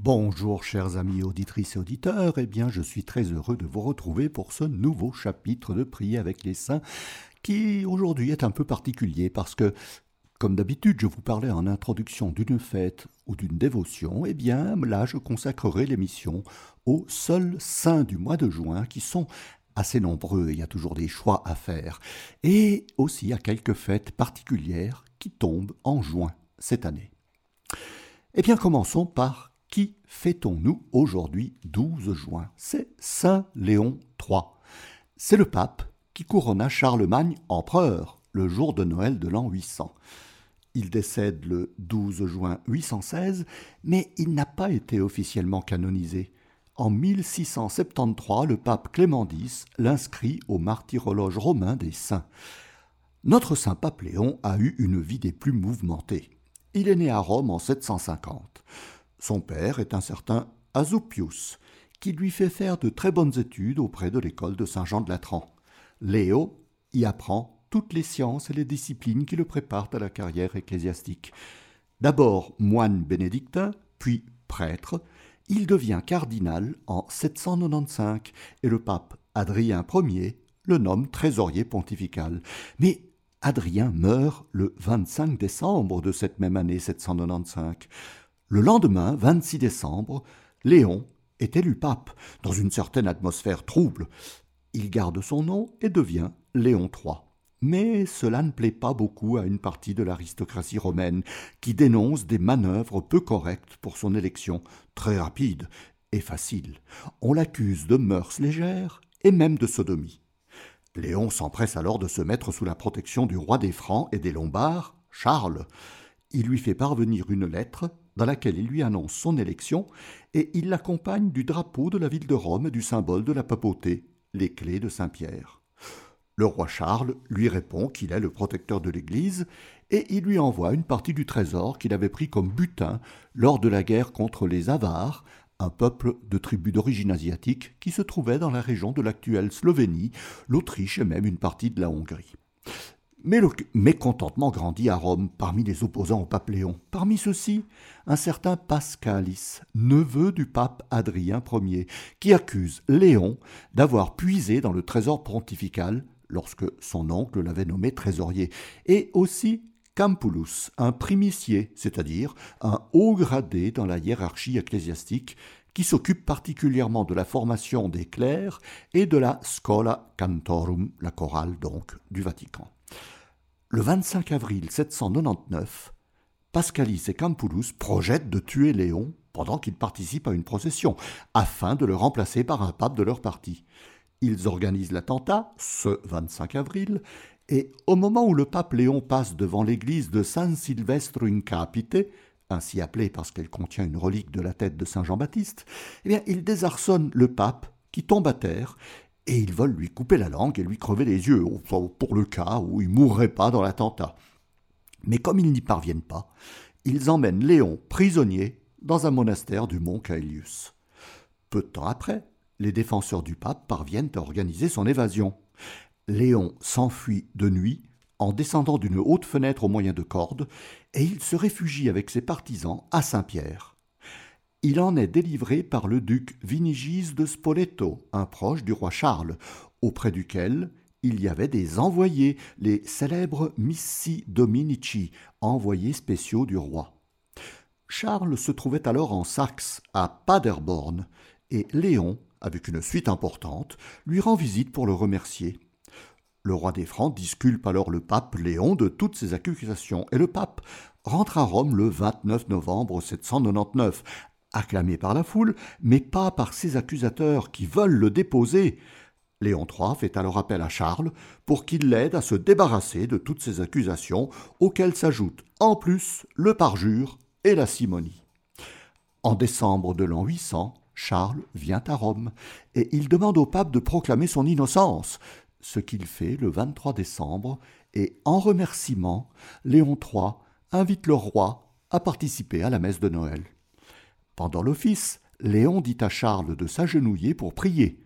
Bonjour chers amis auditrices et auditeurs, eh bien je suis très heureux de vous retrouver pour ce nouveau chapitre de Prier avec les saints qui aujourd'hui est un peu particulier parce que comme d'habitude je vous parlais en introduction d'une fête ou d'une dévotion, eh bien là je consacrerai l'émission aux seuls saints du mois de juin qui sont assez nombreux, il y a toujours des choix à faire, et aussi à quelques fêtes particulières qui tombent en juin cette année. Eh bien commençons par qui fêtons-nous aujourd'hui 12 juin? C'est Saint Léon III. C'est le pape qui couronna Charlemagne empereur le jour de Noël de l'an 800. Il décède le 12 juin 816, mais il n'a pas été officiellement canonisé. En 1673, le pape Clément X l'inscrit au martyrologe romain des saints. Notre saint pape Léon a eu une vie des plus mouvementées. Il est né à Rome en 750. Son père est un certain Azupius, qui lui fait faire de très bonnes études auprès de l'école de Saint-Jean de Latran. Léo y apprend toutes les sciences et les disciplines qui le préparent à la carrière ecclésiastique. D'abord moine bénédictin, puis prêtre, il devient cardinal en 795 et le pape Adrien Ier le nomme trésorier pontifical. Mais Adrien meurt le 25 décembre de cette même année 795. Le lendemain, 26 décembre, Léon est élu pape, dans une certaine atmosphère trouble. Il garde son nom et devient Léon III. Mais cela ne plaît pas beaucoup à une partie de l'aristocratie romaine, qui dénonce des manœuvres peu correctes pour son élection, très rapide et facile. On l'accuse de mœurs légères et même de sodomie. Léon s'empresse alors de se mettre sous la protection du roi des Francs et des Lombards, Charles. Il lui fait parvenir une lettre dans laquelle il lui annonce son élection, et il l'accompagne du drapeau de la ville de Rome et du symbole de la papauté, les clés de Saint-Pierre. Le roi Charles lui répond qu'il est le protecteur de l'Église, et il lui envoie une partie du trésor qu'il avait pris comme butin lors de la guerre contre les Avars, un peuple de tribus d'origine asiatique qui se trouvait dans la région de l'actuelle Slovénie, l'Autriche et même une partie de la Hongrie. Mais le mécontentement grandit à Rome parmi les opposants au pape Léon. Parmi ceux-ci, un certain Pascalis, neveu du pape Adrien Ier, qui accuse Léon d'avoir puisé dans le trésor pontifical lorsque son oncle l'avait nommé trésorier, et aussi Campulus, un primicier, c'est-à-dire un haut gradé dans la hiérarchie ecclésiastique, qui s'occupe particulièrement de la formation des clercs et de la Scola Cantorum, la chorale donc du Vatican. Le 25 avril 799, Pascalis et Campulus projettent de tuer Léon pendant qu'il participe à une procession, afin de le remplacer par un pape de leur parti. Ils organisent l'attentat, ce 25 avril, et au moment où le pape Léon passe devant l'église de San Silvestre in Capite, ainsi appelée parce qu'elle contient une relique de la tête de Saint Jean-Baptiste, eh bien, il désarçonne le pape, qui tombe à terre, et ils veulent lui couper la langue et lui crever les yeux, pour le cas où il mourrait pas dans l'attentat. Mais comme ils n'y parviennent pas, ils emmènent Léon prisonnier dans un monastère du mont Caelius. Peu de temps après, les défenseurs du pape parviennent à organiser son évasion. Léon s'enfuit de nuit en descendant d'une haute fenêtre au moyen de cordes, et il se réfugie avec ses partisans à Saint-Pierre. Il en est délivré par le duc Vinigis de Spoleto, un proche du roi Charles, auprès duquel il y avait des envoyés, les célèbres Missi Dominici, envoyés spéciaux du roi. Charles se trouvait alors en Saxe, à Paderborn, et Léon, avec une suite importante, lui rend visite pour le remercier. Le roi des Francs disculpe alors le pape Léon de toutes ses accusations, et le pape rentre à Rome le 29 novembre 799, acclamé par la foule, mais pas par ses accusateurs qui veulent le déposer. Léon III fait alors appel à Charles pour qu'il l'aide à se débarrasser de toutes ces accusations, auxquelles s'ajoutent en plus le parjure et la simonie. En décembre de l'an 800, Charles vient à Rome et il demande au pape de proclamer son innocence, ce qu'il fait le 23 décembre, et en remerciement, Léon III invite le roi à participer à la messe de Noël. Pendant l'office, Léon dit à Charles de s'agenouiller pour prier,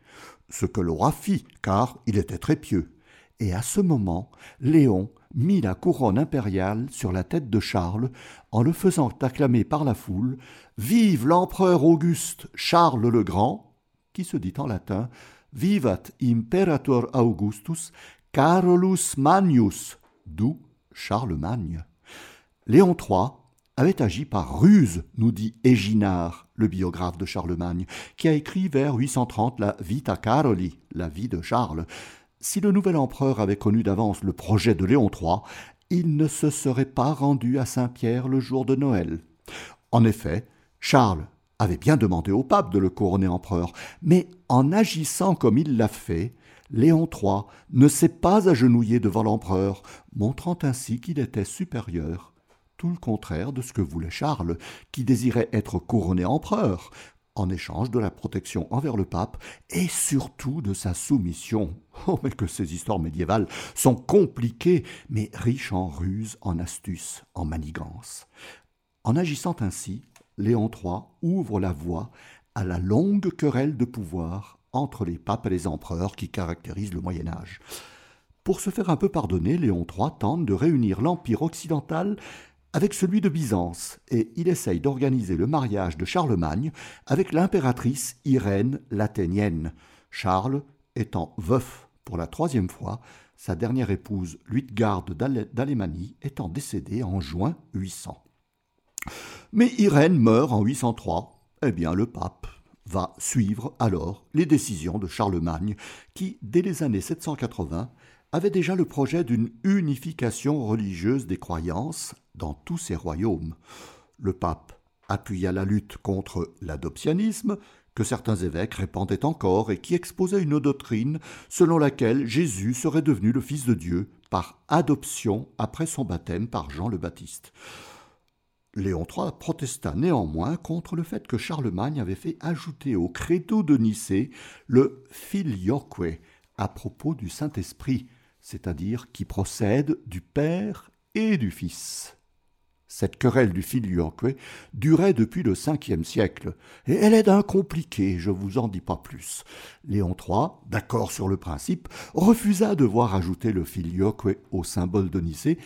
ce que le roi fit, car il était très pieux. Et à ce moment, Léon mit la couronne impériale sur la tête de Charles en le faisant acclamer par la foule Vive l'empereur Auguste Charles le Grand, qui se dit en latin Vivat imperator Augustus Carolus Magnus, d'où Charlemagne. Léon III avait agi par ruse, nous dit Éginard, le biographe de Charlemagne, qui a écrit vers 830 la Vita Caroli, la vie de Charles. Si le nouvel empereur avait connu d'avance le projet de Léon III, il ne se serait pas rendu à Saint-Pierre le jour de Noël. En effet, Charles avait bien demandé au pape de le couronner empereur, mais en agissant comme il l'a fait, Léon III ne s'est pas agenouillé devant l'empereur, montrant ainsi qu'il était supérieur. Tout le contraire de ce que voulait Charles, qui désirait être couronné empereur, en échange de la protection envers le pape et surtout de sa soumission. Oh, mais que ces histoires médiévales sont compliquées, mais riches en ruses, en astuces, en manigances. En agissant ainsi, Léon III ouvre la voie à la longue querelle de pouvoir entre les papes et les empereurs qui caractérisent le Moyen Âge. Pour se faire un peu pardonner, Léon III tente de réunir l'Empire occidental avec celui de Byzance, et il essaye d'organiser le mariage de Charlemagne avec l'impératrice Irène l'Athénienne, Charles étant veuf pour la troisième fois, sa dernière épouse Luitgarde d'Alémanie étant décédée en juin 800. Mais Irène meurt en 803, eh bien le pape va suivre alors les décisions de Charlemagne, qui, dès les années 780, avait déjà le projet d'une unification religieuse des croyances dans tous ses royaumes. Le pape appuya la lutte contre l'adoptionnisme, que certains évêques répandaient encore et qui exposait une doctrine selon laquelle Jésus serait devenu le Fils de Dieu par adoption après son baptême par Jean le Baptiste. Léon III protesta néanmoins contre le fait que Charlemagne avait fait ajouter au credo de Nicée le filioque à propos du Saint-Esprit, c'est-à-dire qui procède du Père et du Fils. Cette querelle du filioque durait depuis le Ve siècle, et elle est d'un compliqué, je vous en dis pas plus. Léon III, d'accord sur le principe, refusa de voir ajouter le filioque au symbole de Nicée,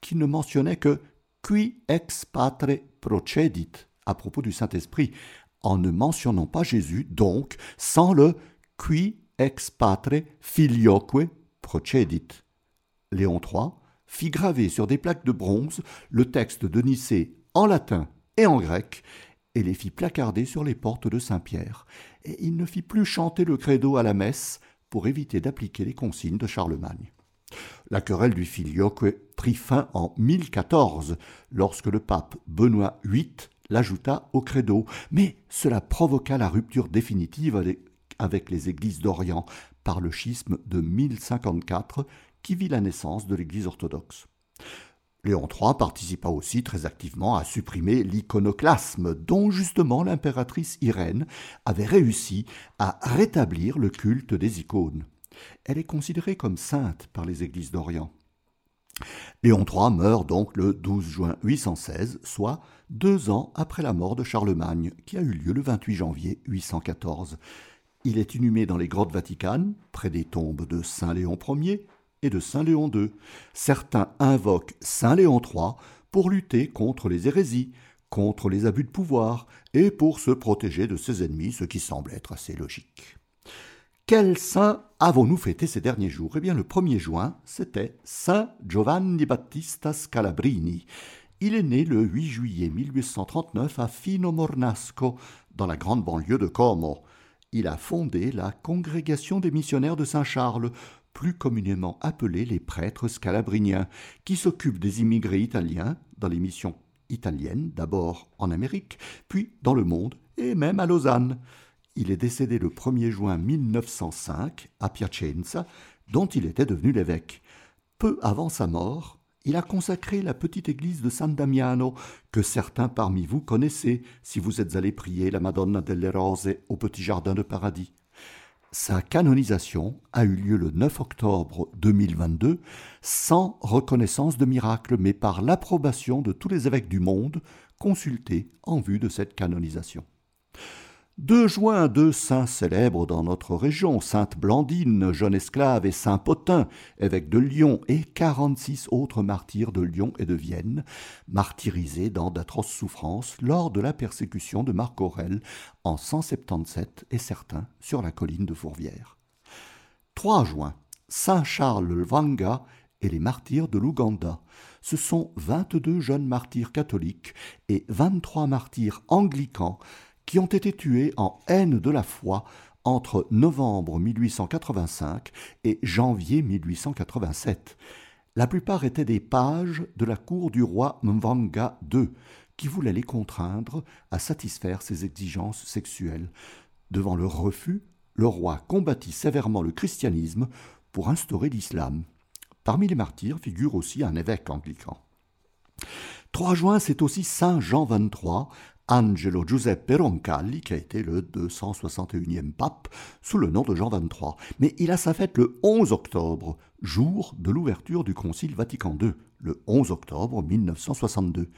qui ne mentionnait que qui ex patre procedit à propos du Saint-Esprit, en ne mentionnant pas Jésus, donc sans le qui ex patre filioque procedit. Léon III fit graver sur des plaques de bronze le texte de Nicée en latin et en grec, et les fit placarder sur les portes de Saint-Pierre, et il ne fit plus chanter le credo à la messe pour éviter d'appliquer les consignes de Charlemagne. La querelle du filioque prit fin en 1014, lorsque le pape Benoît VIII l'ajouta au credo, mais cela provoqua la rupture définitive avec les églises d'Orient par le schisme de 1054 qui vit la naissance de l'Église orthodoxe. Léon III participa aussi très activement à supprimer l'iconoclasme dont justement l'impératrice Irène avait réussi à rétablir le culte des icônes. Elle est considérée comme sainte par les églises d'Orient. Léon III meurt donc le 12 juin 816, soit deux ans après la mort de Charlemagne, qui a eu lieu le 28 janvier 814. Il est inhumé dans les grottes vaticanes, près des tombes de Saint Léon Ier et de Saint Léon II. Certains invoquent Saint Léon III pour lutter contre les hérésies, contre les abus de pouvoir et pour se protéger de ses ennemis, ce qui semble être assez logique. Quel saint avons-nous fêté ces derniers jours? Eh bien, le 1er juin, c'était Saint Giovanni Battista Scalabrini. Il est né le 8 juillet 1839 à Fino Mornasco, dans la grande banlieue de Como. Il a fondé la Congrégation des missionnaires de Saint-Charles, plus communément appelée les prêtres scalabriniens, qui s'occupent des immigrés italiens dans les missions italiennes, d'abord en Amérique, puis dans le monde, et même à Lausanne. Il est décédé le 1er juin 1905 à Piacenza, dont il était devenu l'évêque. Peu avant sa mort, il a consacré la petite église de San Damiano, que certains parmi vous connaissez si vous êtes allés prier la Madonna delle Rose au petit jardin de paradis. Sa canonisation a eu lieu le 9 octobre 2022, sans reconnaissance de miracle, mais par l'approbation de tous les évêques du monde consultés en vue de cette canonisation. 2 juin, deux saints célèbres dans notre région, Sainte Blandine, jeune esclave, et Saint Potin, évêque de Lyon, et quarante-six autres martyrs de Lyon et de Vienne, martyrisés dans d'atroces souffrances lors de la persécution de Marc Aurèle en 177 et certains sur la colline de Fourvière. 3 juin, Saint Charles le et les martyrs de l'Ouganda. Ce sont 22 jeunes martyrs catholiques et 23 martyrs anglicans qui ont été tués en haine de la foi entre novembre 1885 et janvier 1887. La plupart étaient des pages de la cour du roi Mvanga II, qui voulait les contraindre à satisfaire ses exigences sexuelles. Devant leur refus, le roi combattit sévèrement le christianisme pour instaurer l'islam. Parmi les martyrs figure aussi un évêque anglican. 3 juin, c'est aussi Saint Jean XXIII, Angelo Giuseppe Roncalli, qui a été le 261e pape sous le nom de Jean XXIII. Mais il a sa fête le 11 octobre, jour de l'ouverture du Concile Vatican II, le 11 octobre 1962.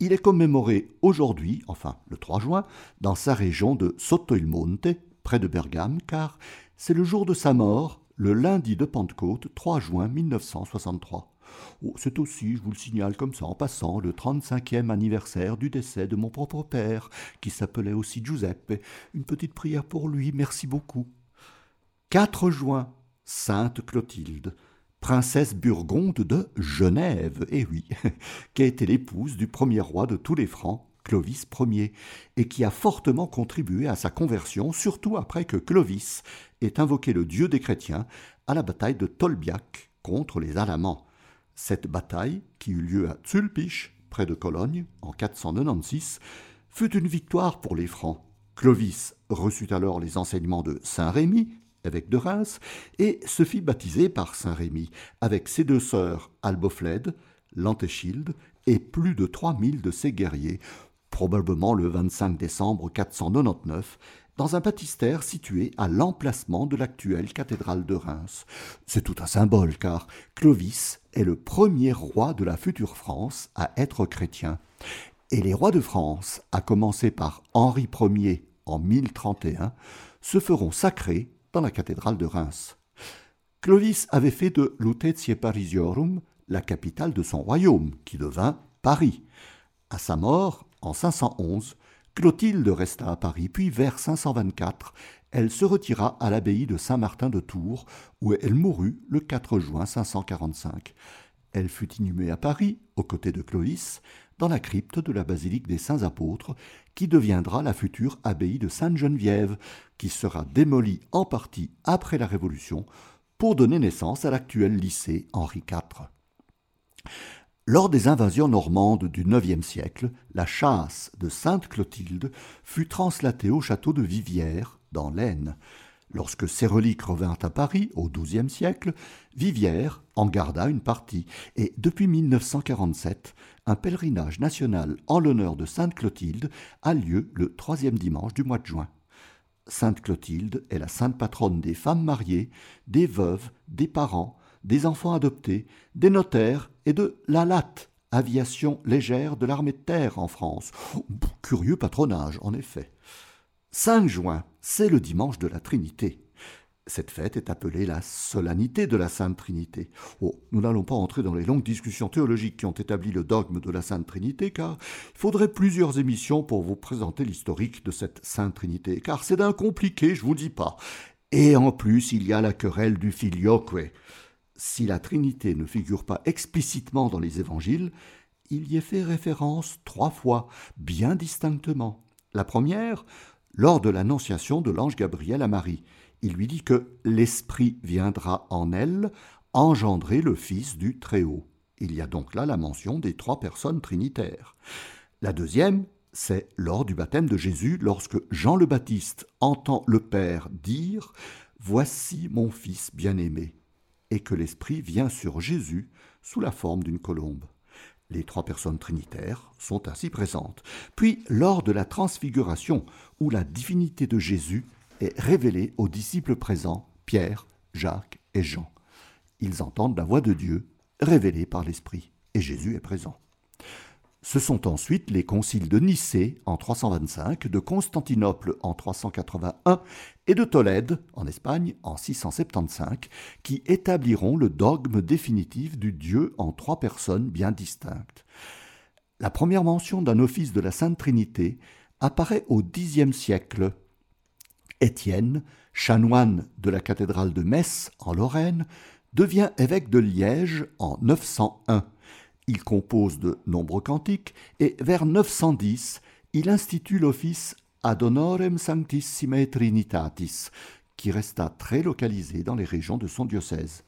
Il est commémoré aujourd'hui, enfin le 3 juin, dans sa région de Sotto il Monte, près de Bergame, car c'est le jour de sa mort, le lundi de Pentecôte, 3 juin 1963. Oh, c'est aussi, je vous le signale comme ça en passant, le 35e anniversaire du décès de mon propre père, qui s'appelait aussi Giuseppe. Une petite prière pour lui, merci beaucoup. 4 juin, Sainte Clotilde, princesse burgonde de Genève, eh oui, qui a été l'épouse du premier roi de tous les Francs, Clovis Ier, et qui a fortement contribué à sa conversion, surtout après que Clovis ait invoqué le dieu des chrétiens à la bataille de Tolbiac contre les Alamans. Cette bataille, qui eut lieu à Zulpich, près de Cologne, en 496, fut une victoire pour les Francs. Clovis reçut alors les enseignements de Saint Rémy, évêque de Reims, et se fit baptiser par Saint Rémy, avec ses deux sœurs Albofled, Lantéchilde et plus de trois mille de ses guerriers, probablement le 25 décembre 499, dans un baptistère situé à l'emplacement de l'actuelle cathédrale de Reims. C'est tout un symbole car Clovis est le premier roi de la future France à être chrétien. Et les rois de France, à commencer par Henri Ier en 1031, se feront sacrer dans la cathédrale de Reims. Clovis avait fait de Lutetia Parisiorum la capitale de son royaume, qui devint Paris. À sa mort, en 511, Clotilde resta à Paris, puis vers 524, elle se retira à l'abbaye de Saint-Martin de Tours, où elle mourut le 4 juin 545. Elle fut inhumée à Paris, aux côtés de Clovis, dans la crypte de la basilique des Saints Apôtres, qui deviendra la future abbaye de Sainte-Geneviève, qui sera démolie en partie après la Révolution pour donner naissance à l'actuel lycée Henri IV. Lors des invasions normandes du IXe siècle, la chasse de Sainte Clotilde fut translatée au château de Viviers, dans l'Aisne. Lorsque ses reliques revinrent à Paris, au XIIe siècle, Viviers en garda une partie, et depuis 1947, un pèlerinage national en l'honneur de Sainte Clotilde a lieu le troisième dimanche du mois de juin. Sainte Clotilde est la sainte patronne des femmes mariées, des veuves, des parents, des enfants adoptés, des notaires et de l'ALAT, aviation légère de l'armée de terre en France. Curieux patronage, en effet. 5 juin, c'est le dimanche de la Trinité. Cette fête est appelée la solennité de la Sainte Trinité. Oh, nous n'allons pas entrer dans les longues discussions théologiques qui ont établi le dogme de la Sainte Trinité, car il faudrait plusieurs émissions pour vous présenter l'historique de cette Sainte Trinité, car c'est d'un compliqué, je vous dis pas. Et en plus, il y a la querelle du filioque si la Trinité ne figure pas explicitement dans les évangiles, il y est fait référence trois fois, bien distinctement. La première, lors de l'annonciation de l'ange Gabriel à Marie. Il lui dit que l'Esprit viendra en elle engendrer le Fils du Très-Haut. Il y a donc là la mention des trois personnes trinitaires. La deuxième, c'est lors du baptême de Jésus, lorsque Jean le Baptiste entend le Père dire Voici mon Fils bien-aimé et que l'Esprit vient sur Jésus sous la forme d'une colombe. Les trois personnes trinitaires sont ainsi présentes. Puis, lors de la transfiguration, où la divinité de Jésus est révélée aux disciples présents, Pierre, Jacques et Jean. Ils entendent la voix de Dieu révélée par l'Esprit, et Jésus est présent. Ce sont ensuite les conciles de Nicée en 325, de Constantinople en 381 et de Tolède en Espagne en 675 qui établiront le dogme définitif du Dieu en trois personnes bien distinctes. La première mention d'un office de la Sainte Trinité apparaît au Xe siècle. Étienne, chanoine de la cathédrale de Metz en Lorraine, devient évêque de Liège en 901 il compose de nombreux cantiques et vers 910, il institue l'office Ad honorem sanctissimae trinitatis, qui resta très localisé dans les régions de son diocèse.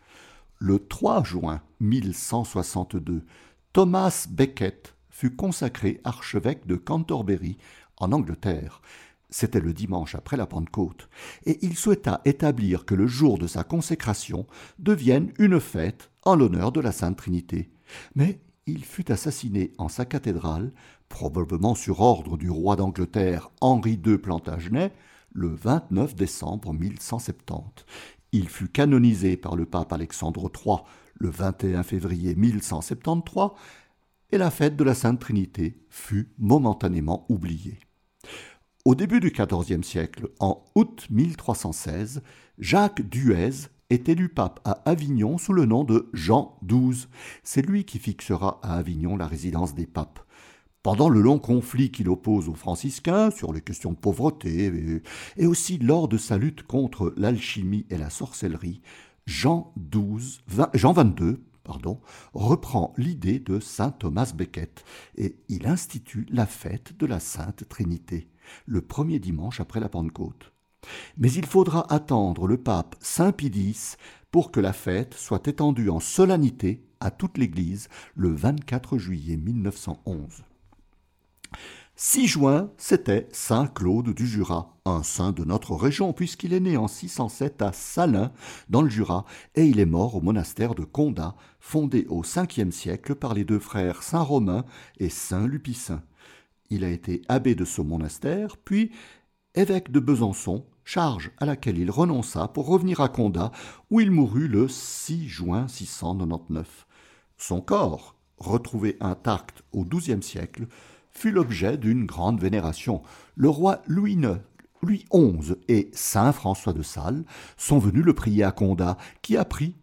Le 3 juin 1162, Thomas Becket fut consacré archevêque de Canterbury, en Angleterre. C'était le dimanche après la Pentecôte, et il souhaita établir que le jour de sa consécration devienne une fête en l'honneur de la Sainte Trinité. Mais il fut assassiné en sa cathédrale, probablement sur ordre du roi d'Angleterre Henri II Plantagenet, le 29 décembre 1170. Il fut canonisé par le pape Alexandre III le 21 février 1173, et la fête de la Sainte Trinité fut momentanément oubliée. Au début du XIVe siècle, en août 1316, Jacques Duez est élu pape à Avignon sous le nom de Jean XII. C'est lui qui fixera à Avignon la résidence des papes. Pendant le long conflit qu'il oppose aux franciscains sur les questions de pauvreté et aussi lors de sa lutte contre l'alchimie et la sorcellerie, Jean, XII, Jean XXII pardon, reprend l'idée de saint Thomas Becket et il institue la fête de la Sainte Trinité, le premier dimanche après la Pentecôte. Mais il faudra attendre le pape Saint Pie pour que la fête soit étendue en solennité à toute l'Église le 24 juillet 1911. 6 juin, c'était Saint Claude du Jura, un saint de notre région, puisqu'il est né en 607 à Salins, dans le Jura, et il est mort au monastère de Condat, fondé au 5e siècle par les deux frères Saint Romain et Saint Lupicin. Il a été abbé de ce monastère, puis évêque de Besançon, charge à laquelle il renonça pour revenir à Condat, où il mourut le 6 juin 699. Son corps, retrouvé intact au XIIe siècle, fut l'objet d'une grande vénération. Le roi Louis XI et saint François de Sales sont venus le prier à Condat, qui a pris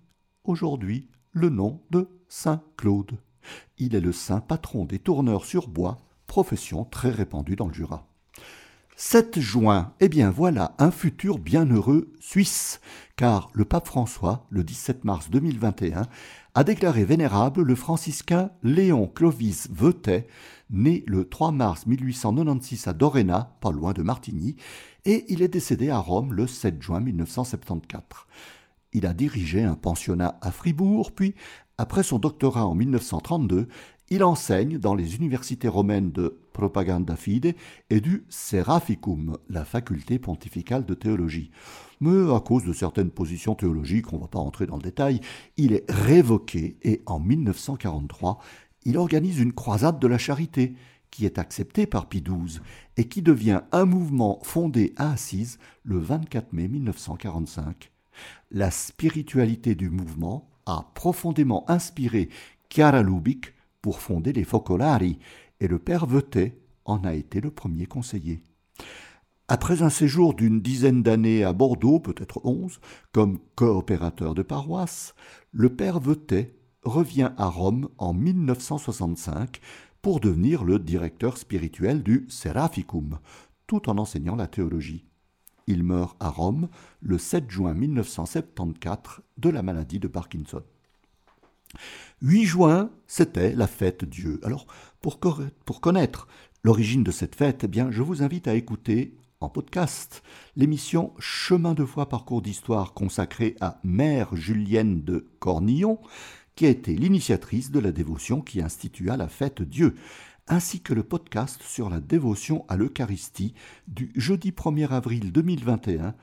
aujourd'hui le nom de Saint Claude. Il est le saint patron des tourneurs sur bois, profession très répandue dans le Jura. 7 juin, eh bien voilà un futur bienheureux suisse, car le pape François, le 17 mars 2021, a déclaré vénérable le franciscain Léon Clovis Veutet, né le 3 mars 1896 à Dorena, pas loin de Martigny, et il est décédé à Rome le 7 juin 1974. Il a dirigé un pensionnat à Fribourg, puis, après son doctorat en 1932, il enseigne dans les universités romaines de Propaganda Fide et du Seraphicum, la faculté pontificale de théologie. Mais à cause de certaines positions théologiques, on ne va pas entrer dans le détail, il est révoqué et en 1943, il organise une croisade de la charité qui est acceptée par Pie XII et qui devient un mouvement fondé à Assise le 24 mai 1945. La spiritualité du mouvement a profondément inspiré Chiara Lubick, pour fonder les Focolari, et le père Vetet en a été le premier conseiller. Après un séjour d'une dizaine d'années à Bordeaux, peut-être onze, comme coopérateur de paroisse, le père Vetet revient à Rome en 1965 pour devenir le directeur spirituel du Seraphicum, tout en enseignant la théologie. Il meurt à Rome le 7 juin 1974 de la maladie de Parkinson. 8 juin, c'était la fête Dieu. Alors, pour, connaître l'origine de cette fête, eh je vous invite à écouter en podcast l'émission Chemin de foi parcours d'histoire consacrée à Mère Julienne de Cornillon, qui a été l'initiatrice de la dévotion qui institua la fête Dieu, ainsi que le podcast sur la dévotion à l'Eucharistie du jeudi 1er avril 2021,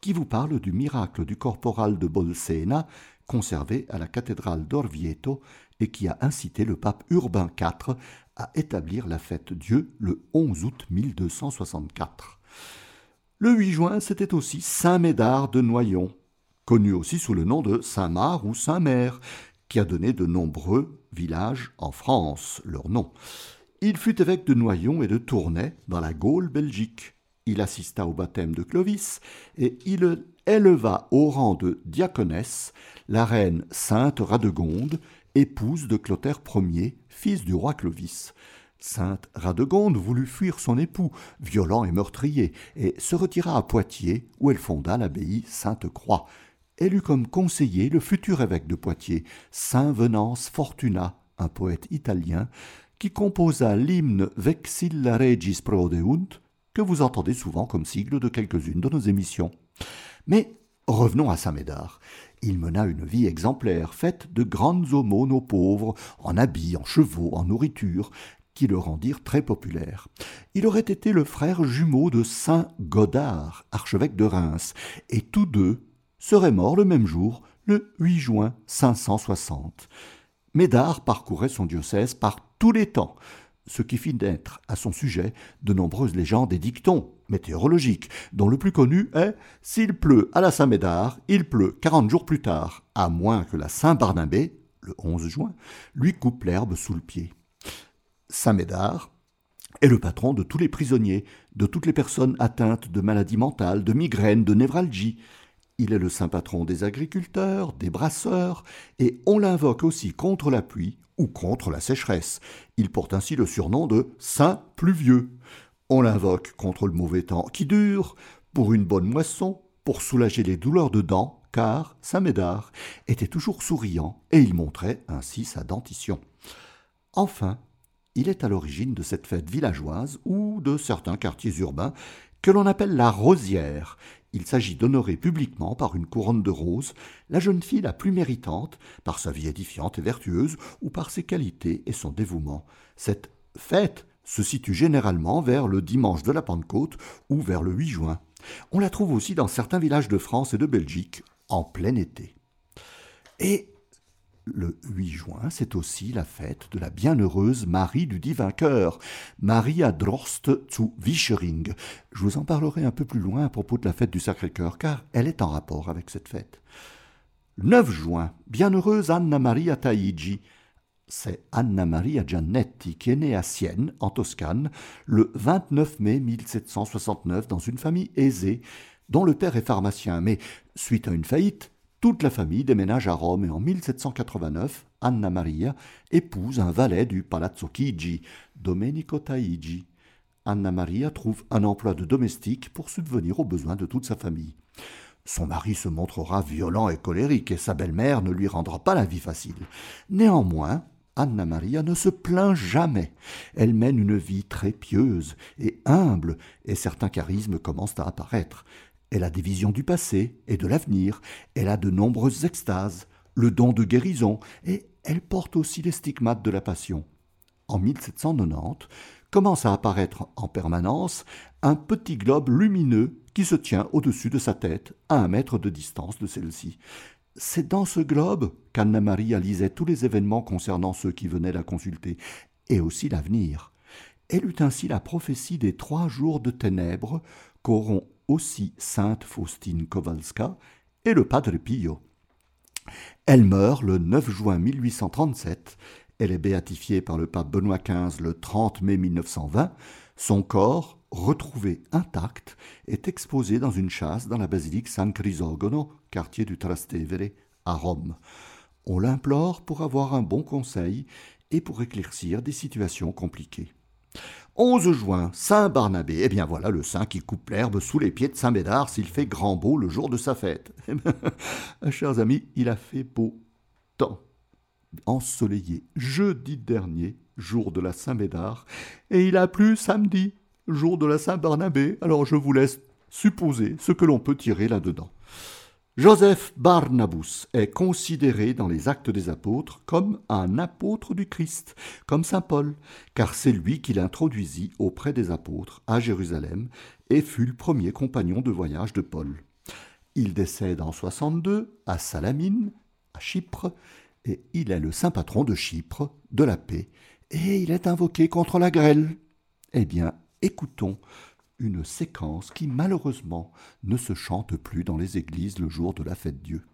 qui vous parle du miracle du corporal de Bolsena conservé à la cathédrale d'Orvieto et qui a incité le pape Urbain IV à établir la fête Dieu le 11 août 1264. Le 8 juin, c'était aussi Saint Médard de Noyon, connu aussi sous le nom de Saint-Marc ou Saint-Mère, qui a donné de nombreux villages en France leur nom. Il fut évêque de Noyon et de Tournai, dans la Gaule belgique. Il assista au baptême de Clovis et il éleva au rang de diaconesse la reine Sainte Radegonde, épouse de Clotaire Ier, fils du roi Clovis. Sainte Radegonde voulut fuir son époux, violent et meurtrier, et se retira à Poitiers, où elle fonda l'abbaye Sainte-Croix. Elle eut comme conseiller le futur évêque de Poitiers, Saint Venance Fortuna, un poète italien, qui composa l'hymne Vexilla Regis Prodeunt, que vous entendez souvent comme sigle de quelques-unes de nos émissions. Mais revenons à Saint Médard. Il mena une vie exemplaire, faite de grandes aumônes aux pauvres, en habits, en chevaux, en nourriture, qui le rendirent très populaire. Il aurait été le frère jumeau de saint Godard, archevêque de Reims, et tous deux seraient morts le même jour, le 8 juin 560. Médard parcourait son diocèse par tous les temps, ce qui fit naître à son sujet de nombreuses légendes et dictons météorologiques, dont le plus connu est S'il pleut à la Saint-Médard, il pleut quarante jours plus tard, à moins que la Saint-Barnabé, le 11 juin, lui coupe l'herbe sous le pied. Saint-Médard est le patron de tous les prisonniers, de toutes les personnes atteintes de maladies mentales, de migraines, de névralgie. Il est le saint patron des agriculteurs, des brasseurs, et on l'invoque aussi contre la pluie ou contre la sécheresse. Il porte ainsi le surnom de Saint pluvieux. On l'invoque contre le mauvais temps qui dure, pour une bonne moisson, pour soulager les douleurs de dents, car Saint Médard était toujours souriant et il montrait ainsi sa dentition. Enfin, il est à l'origine de cette fête villageoise ou de certains quartiers urbains que l'on appelle la rosière. Il s'agit d'honorer publiquement par une couronne de roses la jeune fille la plus méritante par sa vie édifiante et vertueuse ou par ses qualités et son dévouement. Cette fête se situe généralement vers le dimanche de la Pentecôte ou vers le 8 juin. On la trouve aussi dans certains villages de France et de Belgique en plein été. Et le 8 juin, c'est aussi la fête de la bienheureuse Marie du Divin Cœur, Maria Drost zu Wischering. Je vous en parlerai un peu plus loin à propos de la fête du Sacré-Cœur, car elle est en rapport avec cette fête. 9 juin, bienheureuse Anna Maria Taigi. C'est Anna Maria Giannetti qui est née à Sienne, en Toscane, le 29 mai 1769 dans une famille aisée, dont le père est pharmacien, mais suite à une faillite, toute la famille déménage à Rome et en 1789, Anna Maria épouse un valet du Palazzo Chigi, Domenico Taigi. Anna Maria trouve un emploi de domestique pour subvenir aux besoins de toute sa famille. Son mari se montrera violent et colérique et sa belle-mère ne lui rendra pas la vie facile. Néanmoins, Anna Maria ne se plaint jamais. Elle mène une vie très pieuse et humble, et certains charismes commencent à apparaître. Elle a des visions du passé et de l'avenir, elle a de nombreuses extases, le don de guérison, et elle porte aussi les stigmates de la passion. En 1790, commence à apparaître en permanence un petit globe lumineux qui se tient au-dessus de sa tête, à un mètre de distance de celle-ci. C'est dans ce globe qu'Anna Maria lisait tous les événements concernant ceux qui venaient la consulter, et aussi l'avenir. Elle eut ainsi la prophétie des trois jours de ténèbres qu'auront aussi sainte Faustine Kowalska et le Padre Pio. Elle meurt le 9 juin 1837. Elle est béatifiée par le pape Benoît XV le 30 mai 1920. Son corps, retrouvé intact, est exposé dans une chasse dans la basilique San Crisogono, quartier du Trastevere, à Rome. On l'implore pour avoir un bon conseil et pour éclaircir des situations compliquées. 11 juin, Saint Barnabé. Eh bien voilà le saint qui coupe l'herbe sous les pieds de Saint Médard s'il fait grand beau le jour de sa fête. Chers amis, il a fait beau temps. Ensoleillé jeudi dernier, jour de la Saint Médard, et il a plu samedi, jour de la Saint Barnabé. Alors je vous laisse supposer ce que l'on peut tirer là-dedans. Joseph Barnabus est considéré dans les actes des apôtres comme un apôtre du Christ, comme Saint Paul, car c'est lui qui l'introduisit auprès des apôtres à Jérusalem et fut le premier compagnon de voyage de Paul. Il décède en 62 à Salamine, à Chypre, et il est le saint patron de Chypre, de la paix, et il est invoqué contre la grêle. Eh bien, écoutons une séquence qui malheureusement ne se chante plus dans les églises le jour de la fête Dieu.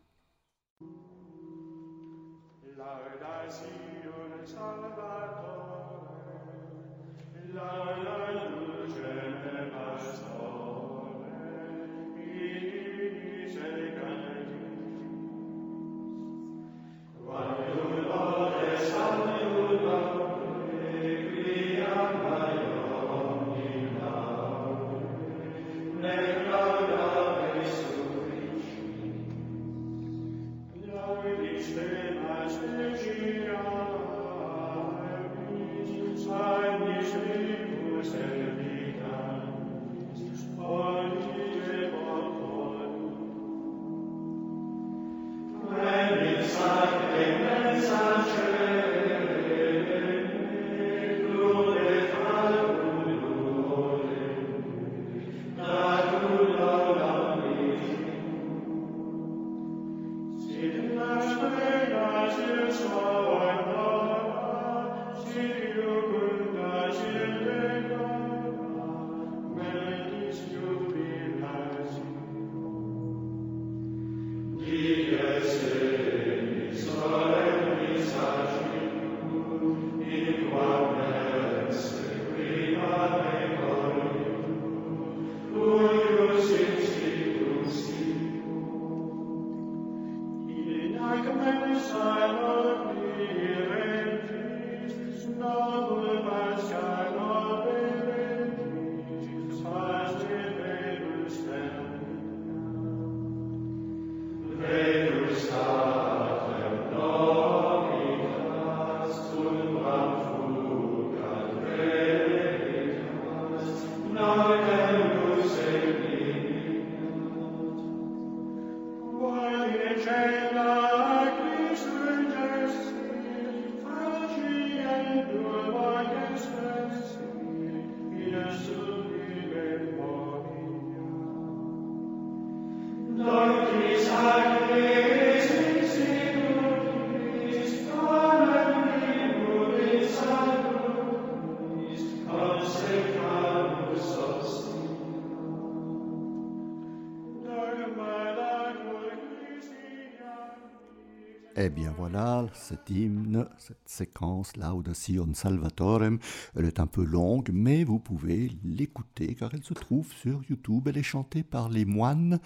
Eh bien voilà, cet hymne, cette séquence Laudación Salvatorem, elle est un peu longue, mais vous pouvez l'écouter car elle se trouve sur YouTube. Elle est chantée par les moines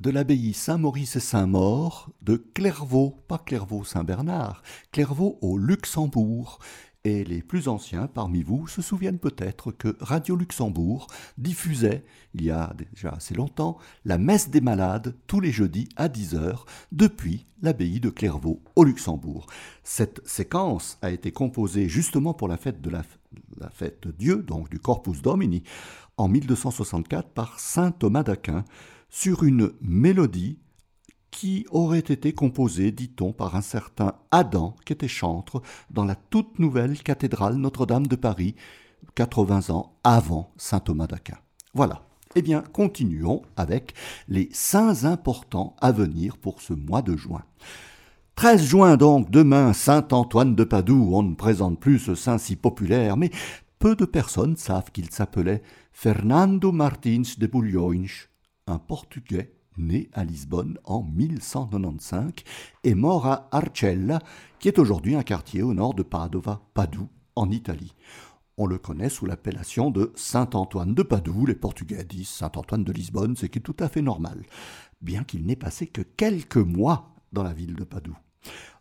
de l'abbaye Saint-Maurice et Saint-Maur de Clairvaux, pas Clairvaux-Saint-Bernard, Clairvaux au Luxembourg. Et les plus anciens parmi vous se souviennent peut-être que Radio Luxembourg diffusait, il y a déjà assez longtemps, la messe des malades tous les jeudis à 10h depuis l'abbaye de Clairvaux au Luxembourg. Cette séquence a été composée justement pour la fête de la, fête Dieu, donc du Corpus Domini, en 1264 par saint Thomas d'Aquin, sur une mélodie qui aurait été composé, dit-on, par un certain Adam, qui était chantre, dans la toute nouvelle cathédrale Notre-Dame de Paris, 80 ans avant saint Thomas d'Aquin. Voilà. Eh bien, continuons avec les saints importants à venir pour ce mois de juin. 13 juin donc, demain, Saint Antoine de Padoue. On ne présente plus ce saint si populaire, mais peu de personnes savent qu'il s'appelait Fernando Martins de Bulhões, un Portugais né à Lisbonne en 1195 et mort à Arcella, qui est aujourd'hui un quartier au nord de Padova, Padoue, en Italie. On le connaît sous l'appellation de Saint-Antoine de Padoue. Les Portugais disent Saint-Antoine de Lisbonne, ce qui est tout à fait normal, bien qu'il n'ait passé que quelques mois dans la ville de Padoue.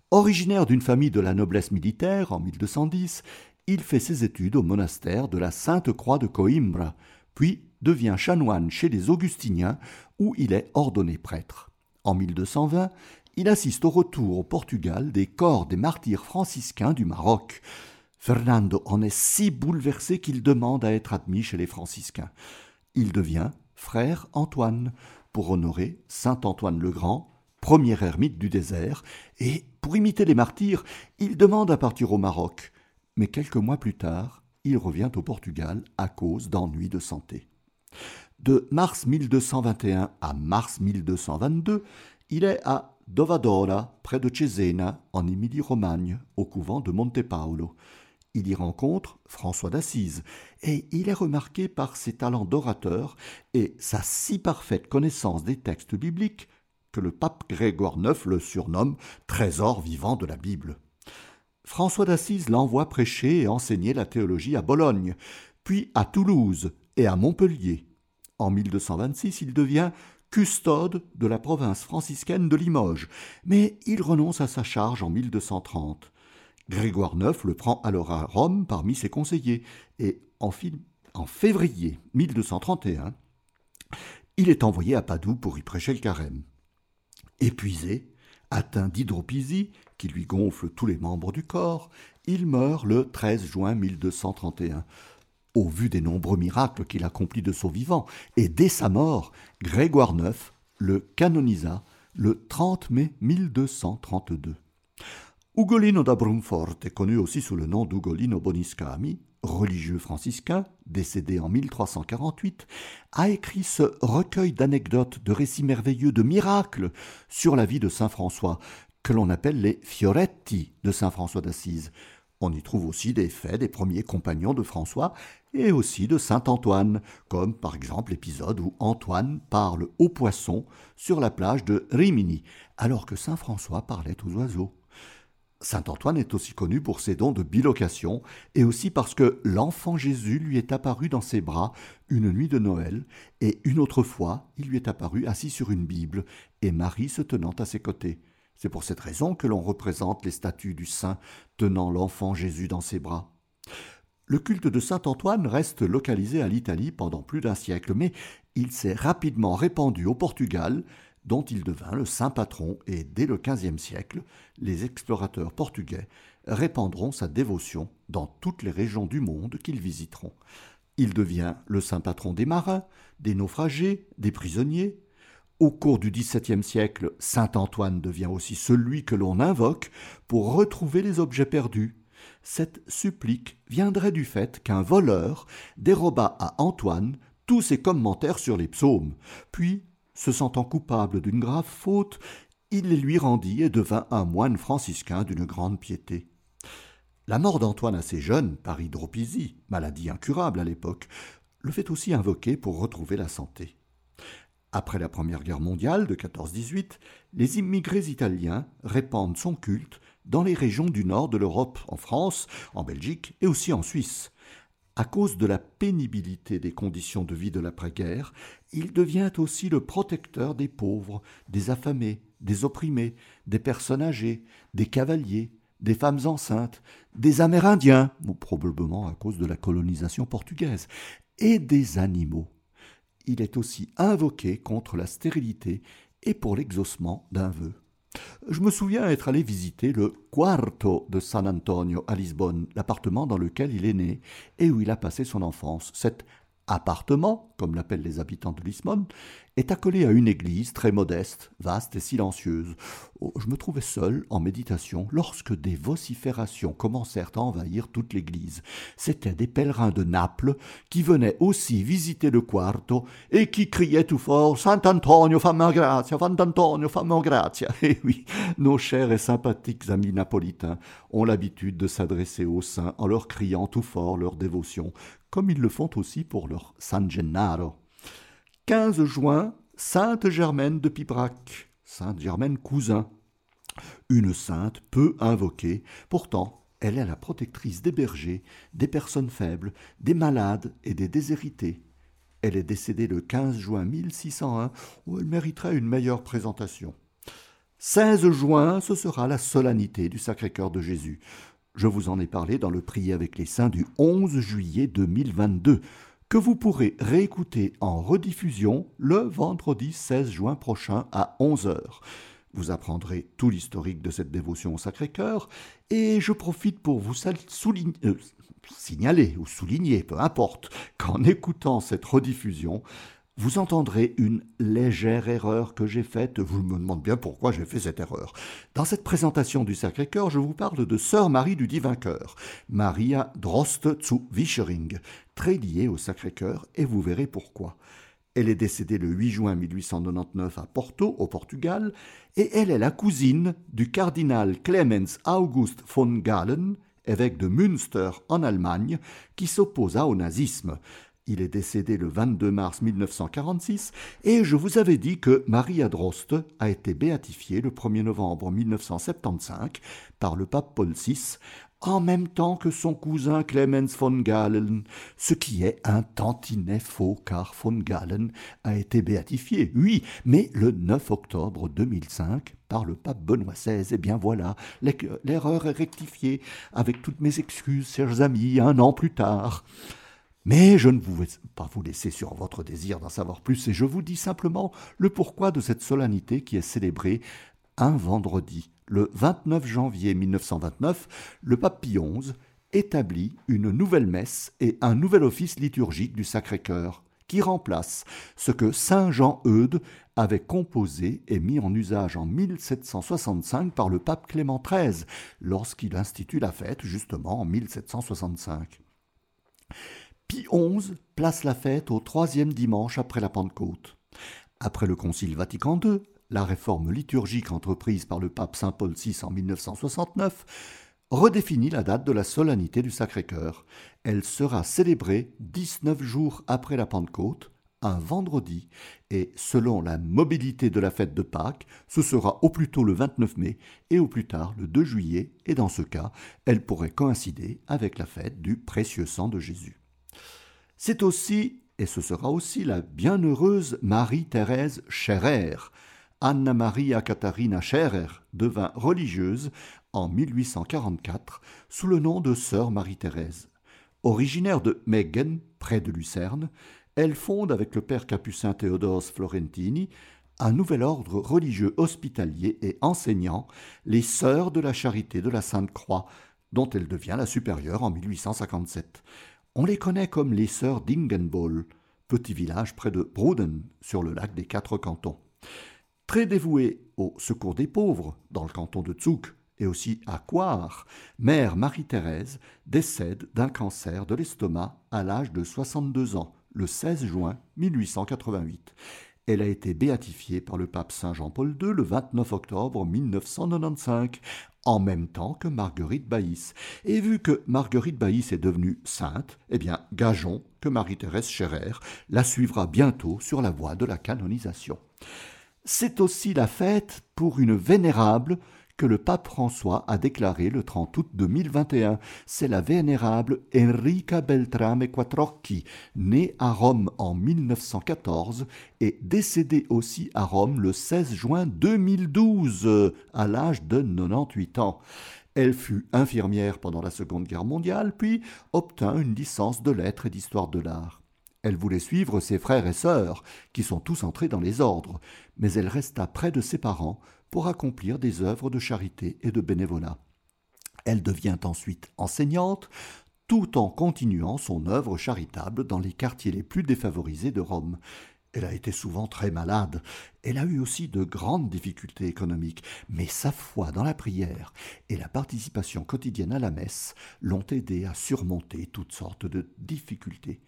Originaire d'une famille de la noblesse militaire en 1210, il fait ses études au monastère de la Sainte Croix de Coimbra, puis devient chanoine chez les Augustiniens où il est ordonné prêtre. En 1220, il assiste au retour au Portugal des corps des martyrs franciscains du Maroc. Fernando en est si bouleversé qu'il demande à être admis chez les franciscains. Il devient frère Antoine pour honorer saint Antoine le Grand, premier ermite du désert, et pour imiter les martyrs, il demande à partir au Maroc. Mais quelques mois plus tard, il revient au Portugal à cause d'ennuis de santé. De mars 1221 à mars 1222, il est à Dovadora, près de Cesena, en Émilie-Romagne, au couvent de Montepaolo. Il y rencontre François d'Assise, et il est remarqué par ses talents d'orateur et sa si parfaite connaissance des textes bibliques que le pape Grégoire IX le surnomme trésor vivant de la Bible. François d'Assise l'envoie prêcher et enseigner la théologie à Bologne, puis à Toulouse et à Montpellier. En 1226, il devient custode de la province franciscaine de Limoges, mais il renonce à sa charge en 1230. Grégoire IX le prend alors à Rome parmi ses conseillers, et en, en février 1231, il est envoyé à Padoue pour y prêcher le carême. Épuisé, atteint d'hydropisie, qui lui gonfle tous les membres du corps, il meurt le 13 juin 1231 au vu des nombreux miracles qu'il accomplit de son vivant, et dès sa mort, Grégoire IX le canonisa le 30 mai 1232. Ugolino da Brunforte, connu aussi sous le nom d'Ugolino Boniscami, religieux franciscain, décédé en 1348, a écrit ce recueil d'anecdotes, de récits merveilleux, de miracles sur la vie de saint François, que l'on appelle les Fioretti de saint François d'Assise. On y trouve aussi des faits des premiers compagnons de François et aussi de Saint Antoine, comme par exemple l'épisode où Antoine parle aux poissons sur la plage de Rimini, alors que Saint François parlait aux oiseaux. Saint Antoine est aussi connu pour ses dons de bilocation et aussi parce que l'enfant Jésus lui est apparu dans ses bras une nuit de Noël et une autre fois il lui est apparu assis sur une Bible et Marie se tenant à ses côtés. C'est pour cette raison que l'on représente les statues du saint tenant l'enfant Jésus dans ses bras. Le culte de Saint Antoine reste localisé à l'Italie pendant plus d'un siècle, mais il s'est rapidement répandu au Portugal, dont il devint le saint patron, et dès le XVe siècle, les explorateurs portugais répandront sa dévotion dans toutes les régions du monde qu'ils visiteront. Il devient le saint patron des marins, des naufragés, des prisonniers. Au cours du XVIIe siècle, saint Antoine devient aussi celui que l'on invoque pour retrouver les objets perdus, cette supplique viendrait du fait qu'un voleur déroba à Antoine tous ses commentaires sur les psaumes, puis, se sentant coupable d'une grave faute, il les lui rendit et devint un moine franciscain d'une grande piété. La mort d'Antoine assez jeune, par hydropisie, maladie incurable à l'époque, le fait aussi invoquer pour retrouver la santé. Après la Première Guerre mondiale de 14-18, les immigrés italiens répandent son culte dans les régions du nord de l'Europe, en France, en Belgique et aussi en Suisse. À cause de la pénibilité des conditions de vie de l'après-guerre, il devient aussi le protecteur des pauvres, des affamés, des opprimés, des personnes âgées, des cavaliers, des femmes enceintes, des Amérindiens, probablement à cause de la colonisation portugaise, et des animaux. Il est aussi invoqué contre la stérilité et pour l'exaucement d'un vœu. Je me souviens être allé visiter le Quarto de San Antonio à Lisbonne, l'appartement dans lequel il est né et où il a passé son enfance. Appartement, comme l'appellent les habitants de Lisbonne, est accolé à une église très modeste, vaste et silencieuse. Oh, je me trouvais seul en méditation lorsque des vociférations commencèrent à envahir toute l'église. C'étaient des pèlerins de Naples qui venaient aussi visiter le quarto et qui criaient tout fort Sant'Antonio fammi grazia, Sant'Antonio fammi grazia. Et oui, nos chers et sympathiques amis napolitains ont l'habitude de s'adresser aux saints en leur criant tout fort leur dévotion, comme ils le font aussi pour leur San Gennaro. 15 juin, Sainte Germaine de Pibrac, Sainte Germaine cousin. Une sainte peu invoquée, pourtant elle est la protectrice des bergers, des personnes faibles, des malades et des déshérités. Elle est décédée le 15 juin 1601, où elle mériterait une meilleure présentation. 16 juin, ce sera la solennité du Sacré-Cœur de Jésus. Je vous en ai parlé dans le Prier avec les saints du 11 juillet 2022 que vous pourrez réécouter en rediffusion le vendredi 16 juin prochain à 11h. Vous apprendrez tout l'historique de cette dévotion au Sacré-Cœur et je profite pour vous euh, signaler ou souligner, peu importe, qu'en écoutant cette rediffusion, vous entendrez une légère erreur que j'ai faite. Vous me demandez bien pourquoi j'ai fait cette erreur. Dans cette présentation du Sacré-Cœur, je vous parle de Sœur Marie du Divin Cœur, Maria Droste zu Wischering, très liée au Sacré-Cœur, et vous verrez pourquoi. Elle est décédée le 8 juin 1899 à Porto, au Portugal, et elle est la cousine du cardinal Clemens August von Galen, évêque de Münster en Allemagne, qui s'opposa au nazisme. Il est décédé le 22 mars 1946 et je vous avais dit que Maria Droste a été béatifiée le 1er novembre 1975 par le pape Paul VI en même temps que son cousin Clemens von Galen, ce qui est un tantinet faux car von Galen a été béatifié, oui, mais le 9 octobre 2005 par le pape Benoît XVI. Eh bien voilà, l'erreur est rectifiée, avec toutes mes excuses, chers amis, un an plus tard. Mais je ne vais pas vous laisser sur votre désir d'en savoir plus et je vous dis simplement le pourquoi de cette solennité qui est célébrée un vendredi. Le 29 janvier 1929, le pape Pie établit une nouvelle messe et un nouvel office liturgique du Sacré-Cœur qui remplace ce que Saint Jean Eudes avait composé et mis en usage en 1765 par le pape Clément XIII lorsqu'il institue la fête justement en 1765. Pie XI place la fête au troisième dimanche après la Pentecôte. Après le Concile Vatican II, la réforme liturgique entreprise par le pape Saint Paul VI en 1969 redéfinit la date de la solennité du Sacré-Cœur. Elle sera célébrée 19 jours après la Pentecôte, un vendredi, et selon la mobilité de la fête de Pâques, ce sera au plus tôt le 29 mai et au plus tard le 2 juillet, et dans ce cas, elle pourrait coïncider avec la fête du précieux sang de Jésus. C'est aussi, et ce sera aussi, la bienheureuse Marie-Thérèse Scherer. Anna Maria Katharina Scherer devint religieuse en 1844 sous le nom de Sœur Marie-Thérèse. Originaire de Meggen, près de Lucerne, elle fonde avec le père capucin Théodore Florentini un nouvel ordre religieux hospitalier et enseignant, les Sœurs de la Charité de la Sainte Croix, dont elle devient la supérieure en 1857. On les connaît comme les sœurs d'Ingenbol, petit village près de Bruden, sur le lac des Quatre Cantons. Très dévouée au secours des pauvres, dans le canton de Zug, et aussi à Coire, mère Marie-Thérèse décède d'un cancer de l'estomac à l'âge de 62 ans, le 16 juin 1888. Elle a été béatifiée par le pape Saint Jean-Paul II le 29 octobre 1995, en même temps que Marguerite Baïs. Et vu que Marguerite Baïs est devenue sainte, eh bien, gageons que Marie-Thérèse Scherer la suivra bientôt sur la voie de la canonisation. C'est aussi la fête pour une vénérable que le pape François a déclaré le 30 août 2021. C'est la vénérable Enrica Beltrame Quattrocchi, née à Rome en 1914 et décédée aussi à Rome le 16 juin 2012, à l'âge de 98 ans. Elle fut infirmière pendant la Seconde Guerre mondiale, puis obtint une licence de lettres et d'histoire de l'art. Elle voulait suivre ses frères et sœurs, qui sont tous entrés dans les ordres, mais elle resta près de ses parents pour accomplir des œuvres de charité et de bénévolat. Elle devient ensuite enseignante, tout en continuant son œuvre charitable dans les quartiers les plus défavorisés de Rome. Elle a été souvent très malade, elle a eu aussi de grandes difficultés économiques, mais sa foi dans la prière et la participation quotidienne à la messe l'ont aidée à surmonter toutes sortes de difficultés.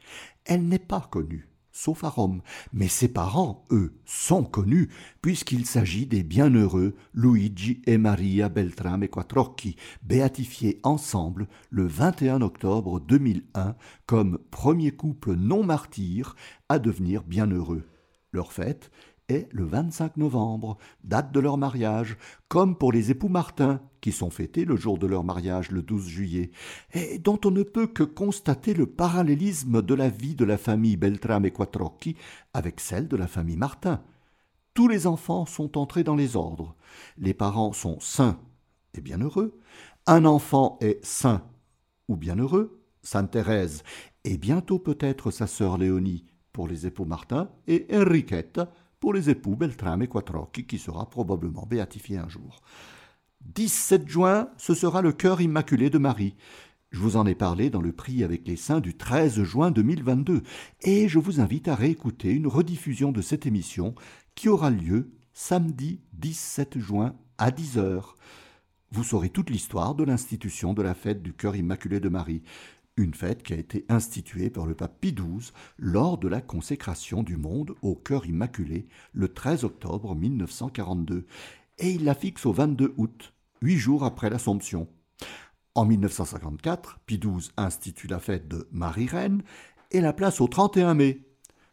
Elle n'est pas connue sauf à Rome. Mais ses parents, eux, sont connus, puisqu'il s'agit des bienheureux Luigi et Maria Beltrame Quattrocchi, béatifiés ensemble le 21 octobre 2001 comme premier couple non martyr à devenir bienheureux. Leur fête est le 25 novembre, date de leur mariage, comme pour les époux Martin, qui sont fêtés le jour de leur mariage le 12 juillet, et dont on ne peut que constater le parallélisme de la vie de la famille Beltrame et Quattrocchi avec celle de la famille Martin. Tous les enfants sont entrés dans les ordres. Les parents sont saints et bienheureux. Un enfant est saint ou bienheureux, Sainte Thérèse, et bientôt peut-être sa sœur Léonie pour les époux Martin, et Enriquette pour les époux Beltrame et Quattrocchi, qui sera probablement béatifié un jour. 17 juin, ce sera le cœur immaculé de Marie. Je vous en ai parlé dans le prix avec les saints du 13 juin 2022, et je vous invite à réécouter une rediffusion de cette émission qui aura lieu samedi 17 juin à 10h. Vous saurez toute l'histoire de l'institution de la fête du cœur immaculé de Marie une fête qui a été instituée par le pape Pie XII lors de la consécration du monde au cœur immaculé le 13 octobre 1942, et il la fixe au 22 août, huit jours après l'Assomption. En 1954, Pie XII institue la fête de Marie-Reine et la place au 31 mai,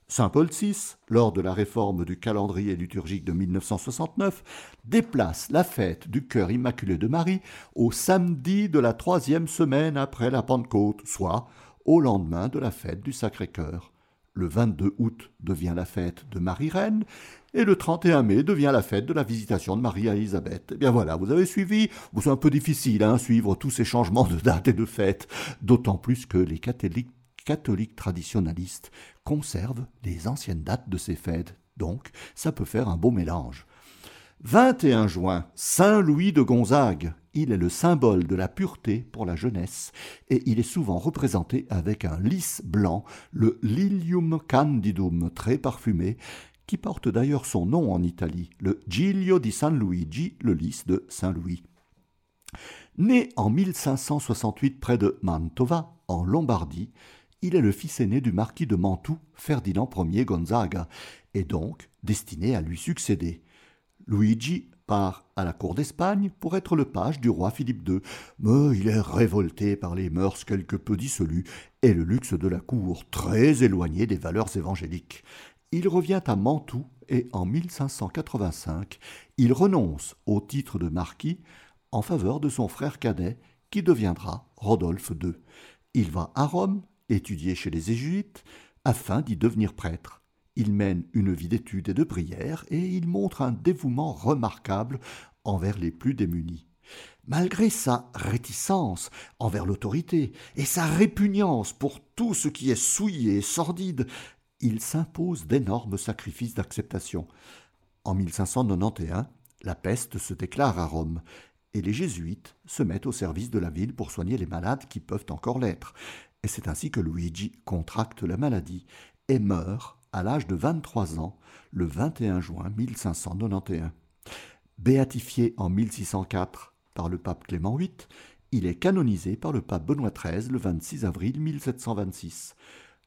Saint Paul VI, lors de la réforme du calendrier liturgique de 1969, déplace la fête du cœur immaculé de Marie au samedi de la troisième semaine après la Pentecôte, soit au lendemain de la fête du Sacré-Cœur. Le 22 août devient la fête de Marie-Reine et le 31 mai devient la fête de la visitation de Marie à Élisabeth. Eh bien voilà, vous avez suivi. C'est un peu difficile à hein, suivre tous ces changements de date et de fête, d'autant plus que les catholiques catholiques traditionnalistes conservent les anciennes dates de ces fêtes, donc ça peut faire un beau mélange. 21 juin, Saint Louis de Gonzague. Il est le symbole de la pureté pour la jeunesse et il est souvent représenté avec un lys blanc, le Lilium candidum très parfumé, qui porte d'ailleurs son nom en Italie, le Giglio di San Luigi, le lys de Saint Louis. Né en 1568 près de Mantova, en Lombardie, il est le fils aîné du marquis de Mantoue, Ferdinand Ier Gonzaga, et donc destiné à lui succéder. Luigi part à la cour d'Espagne pour être le page du roi Philippe II, mais il est révolté par les mœurs quelque peu dissolues et le luxe de la cour, très éloigné des valeurs évangéliques. Il revient à Mantoue et en 1585, il renonce au titre de marquis en faveur de son frère cadet qui deviendra Rodolphe II. Il va à Rome étudier chez les Jésuites, afin d'y devenir prêtre. Il mène une vie d'étude et de prière, et il montre un dévouement remarquable envers les plus démunis. Malgré sa réticence envers l'autorité et sa répugnance pour tout ce qui est souillé et sordide, il s'impose d'énormes sacrifices d'acceptation. En 1591, la peste se déclare à Rome, et les jésuites se mettent au service de la ville pour soigner les malades qui peuvent encore l'être et c'est ainsi que Luigi contracte la maladie et meurt à l'âge de 23 ans le 21 juin 1591. Béatifié en 1604 par le pape Clément VIII, il est canonisé par le pape Benoît XIII le 26 avril 1726.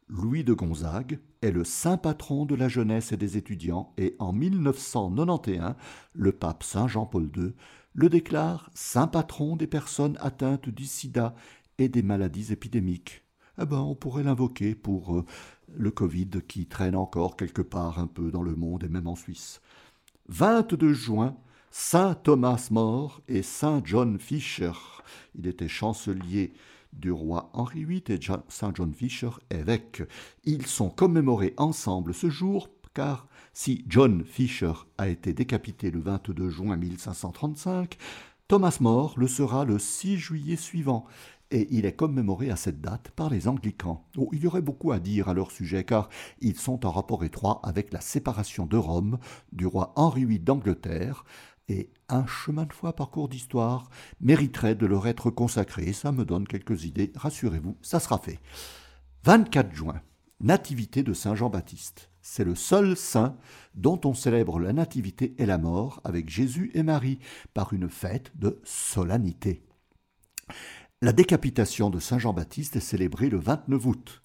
Louis de Gonzague est le saint patron de la jeunesse et des étudiants et en 1991, le pape Saint Jean-Paul II le déclare saint patron des personnes atteintes du sida et des maladies épidémiques. Eh ben, on pourrait l'invoquer pour euh, le Covid qui traîne encore quelque part un peu dans le monde et même en Suisse. 22 juin, Saint Thomas More et Saint John Fisher. Il était chancelier du roi Henri VIII et Saint John Fisher évêque. Ils sont commémorés ensemble ce jour car si John Fisher a été décapité le 22 juin 1535, Thomas More le sera le 6 juillet suivant, et il est commémoré à cette date par les anglicans. Oh, il y aurait beaucoup à dire à leur sujet, car ils sont en rapport étroit avec la séparation de Rome du roi Henri VIII d'Angleterre, et un chemin de foi parcours d'histoire mériterait de leur être consacré. Ça me donne quelques idées, rassurez-vous, ça sera fait. 24 juin, Nativité de Saint Jean-Baptiste. C'est le seul saint dont on célèbre la nativité et la mort avec Jésus et Marie par une fête de solennité. La décapitation de Saint Jean-Baptiste est célébrée le 29 août.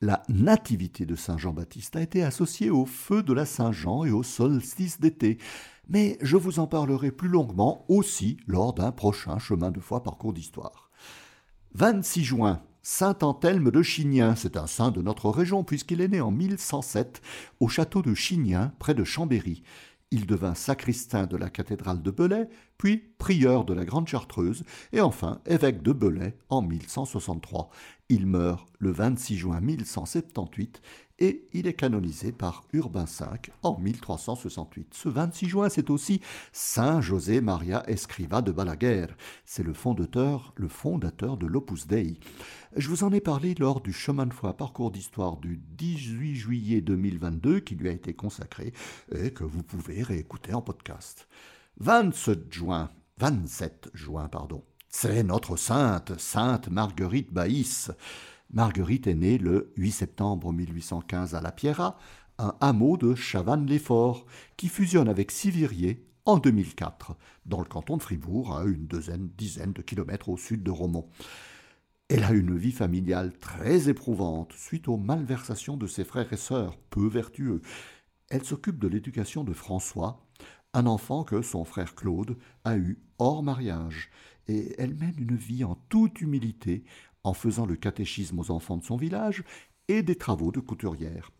La nativité de Saint Jean-Baptiste a été associée au feu de la Saint-Jean et au solstice d'été mais je vous en parlerai plus longuement aussi lors d'un prochain chemin de foi parcours d'histoire. 26 juin, Saint Anthelme de Chignien, c'est un saint de notre région puisqu'il est né en 1107 au château de Chignien près de Chambéry. Il devint sacristain de la cathédrale de Belay, puis prieur de la Grande Chartreuse, et enfin évêque de Belay en 1163. Il meurt le 26 juin 1178 et il est canonisé par Urbain V en 1368. Ce 26 juin, c'est aussi Saint José Maria Escriva de Balaguer. C'est le fondateur, le fondateur de l'Opus Dei. Je vous en ai parlé lors du chemin de foi parcours d'histoire du 18 juillet 2022 qui lui a été consacré et que vous pouvez réécouter en podcast. 27 juin, 27 juin, pardon. C'est notre sainte, sainte Marguerite Baïs. Marguerite est née le 8 septembre 1815 à La Pierra, un hameau de Chavannes-les-Forts, qui fusionne avec Sivirier en 2004, dans le canton de Fribourg, à une douzaine, dizaine de kilomètres au sud de Romont. Elle a une vie familiale très éprouvante suite aux malversations de ses frères et sœurs, peu vertueux. Elle s'occupe de l'éducation de François, un enfant que son frère Claude a eu hors mariage, et elle mène une vie en toute humilité en faisant le catéchisme aux enfants de son village et des travaux de couturière.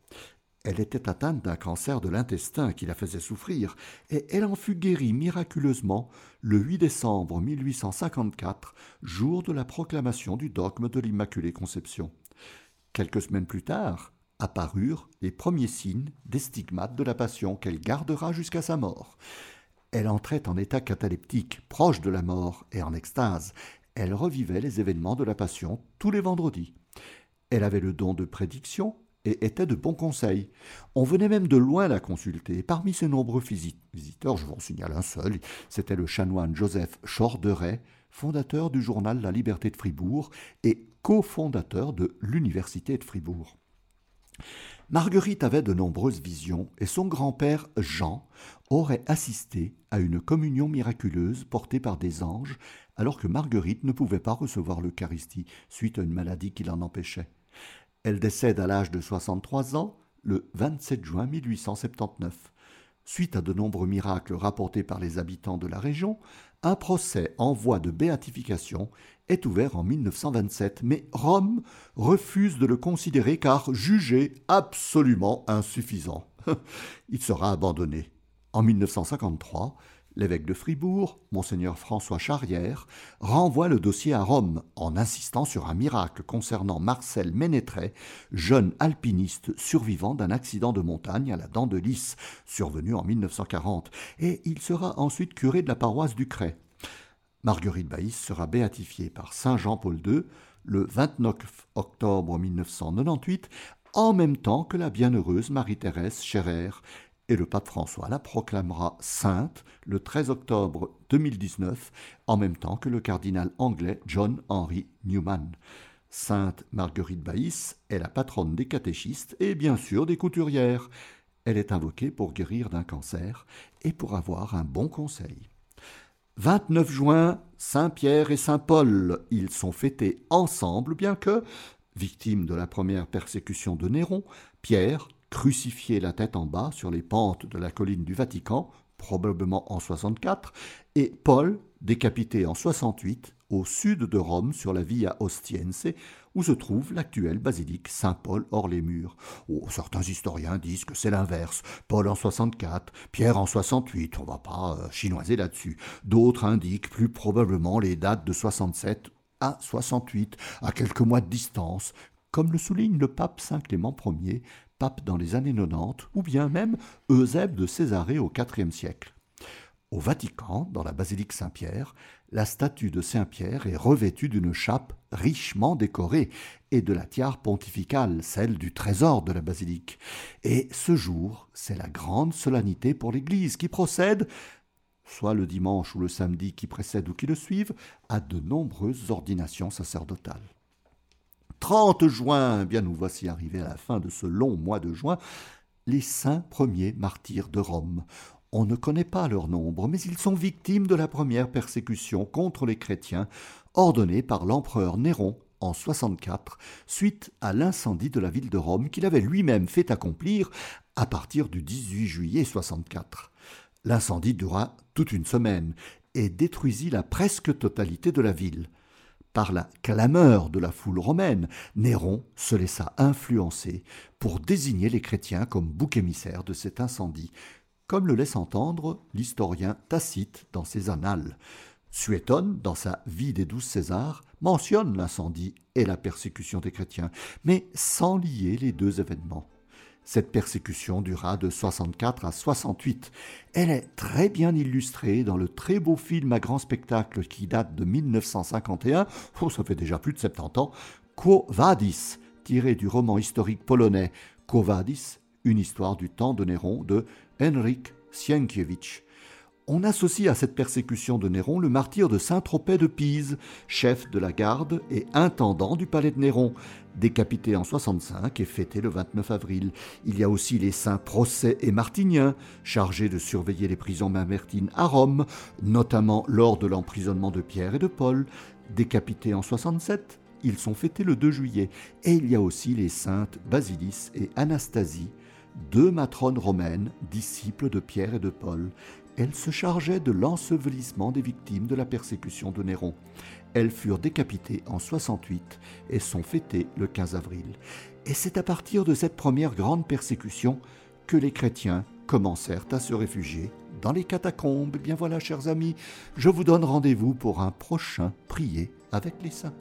Elle était atteinte d'un cancer de l'intestin qui la faisait souffrir, et elle en fut guérie miraculeusement le 8 décembre 1854, jour de la proclamation du dogme de l'Immaculée Conception. Quelques semaines plus tard, apparurent les premiers signes des stigmates de la passion qu'elle gardera jusqu'à sa mort. Elle entrait en état cataleptique, proche de la mort et en extase, elle revivait les événements de la Passion tous les vendredis. Elle avait le don de prédiction et était de bons conseils. On venait même de loin la consulter. Parmi ses nombreux visiteurs, je vous en signale un seul, c'était le chanoine Joseph Chorderet, fondateur du journal La Liberté de Fribourg et cofondateur de l'Université de Fribourg. Marguerite avait de nombreuses visions et son grand-père Jean aurait assisté à une communion miraculeuse portée par des anges alors que Marguerite ne pouvait pas recevoir l'Eucharistie suite à une maladie qui l'en empêchait. Elle décède à l'âge de 63 ans le 27 juin 1879. Suite à de nombreux miracles rapportés par les habitants de la région, un procès en voie de béatification est ouvert en 1927, mais Rome refuse de le considérer car jugé absolument insuffisant. Il sera abandonné. En 1953, l'évêque de Fribourg, monseigneur François Charrière, renvoie le dossier à Rome en insistant sur un miracle concernant Marcel Ménétret, jeune alpiniste survivant d'un accident de montagne à la dent de lys, survenu en 1940, et il sera ensuite curé de la paroisse du Cray. Marguerite Baïs sera béatifiée par Saint Jean-Paul II le 29 octobre 1998, en même temps que la bienheureuse Marie-Thérèse Scherer, et le pape François la proclamera sainte le 13 octobre 2019, en même temps que le cardinal anglais John Henry Newman. Sainte Marguerite Baïs est la patronne des catéchistes et bien sûr des couturières. Elle est invoquée pour guérir d'un cancer et pour avoir un bon conseil. 29 juin, Saint Pierre et Saint Paul, ils sont fêtés ensemble, bien que Victime de la première persécution de Néron, Pierre, crucifié la tête en bas sur les pentes de la colline du Vatican, probablement en 64, et Paul, décapité en 68 au sud de Rome sur la Via Ostiense, où se trouve l'actuelle basilique Saint-Paul hors les murs. Oh, certains historiens disent que c'est l'inverse. Paul en 64, Pierre en 68, on va pas euh, chinoiser là-dessus. D'autres indiquent plus probablement les dates de 67 à 68, à quelques mois de distance, comme le souligne le pape Saint Clément Ier, pape dans les années 90, ou bien même Eusèbe de Césarée au IVe siècle. Au Vatican, dans la basilique Saint-Pierre, la statue de Saint-Pierre est revêtue d'une chape richement décorée et de la tiare pontificale, celle du trésor de la basilique. Et ce jour, c'est la grande solennité pour l'Église qui procède, soit le dimanche ou le samedi qui précède ou qui le suivent, à de nombreuses ordinations sacerdotales. 30 juin, bien nous voici arrivés à la fin de ce long mois de juin, les saints premiers martyrs de Rome. On ne connaît pas leur nombre, mais ils sont victimes de la première persécution contre les chrétiens ordonnée par l'empereur Néron en 64, suite à l'incendie de la ville de Rome qu'il avait lui-même fait accomplir à partir du 18 juillet 64. L'incendie dura toute une semaine et détruisit la presque totalité de la ville. Par la clameur de la foule romaine, Néron se laissa influencer pour désigner les chrétiens comme bouc émissaire de cet incendie, comme le laisse entendre l'historien Tacite dans ses annales. Suétone, dans sa Vie des douze Césars, mentionne l'incendie et la persécution des chrétiens, mais sans lier les deux événements. Cette persécution dura de 64 à 68. Elle est très bien illustrée dans le très beau film à grand spectacle qui date de 1951, oh, ça fait déjà plus de 70 ans, Quo Vadis, tiré du roman historique polonais Quo Vadis, une histoire du temps de Néron de Henryk Sienkiewicz. On associe à cette persécution de Néron le martyr de Saint-Tropez de Pise, chef de la garde et intendant du palais de Néron, décapité en 65 et fêté le 29 avril. Il y a aussi les saints Procès et Martinien, chargés de surveiller les prisons mamertines à Rome, notamment lors de l'emprisonnement de Pierre et de Paul, décapités en 67. Ils sont fêtés le 2 juillet. Et il y a aussi les saintes Basilis et Anastasie, deux matrones romaines, disciples de Pierre et de Paul. Elles se chargeaient de l'ensevelissement des victimes de la persécution de Néron. Elles furent décapitées en 68 et sont fêtées le 15 avril. Et c'est à partir de cette première grande persécution que les chrétiens commencèrent à se réfugier dans les catacombes. Eh bien voilà, chers amis, je vous donne rendez-vous pour un prochain prier avec les saints.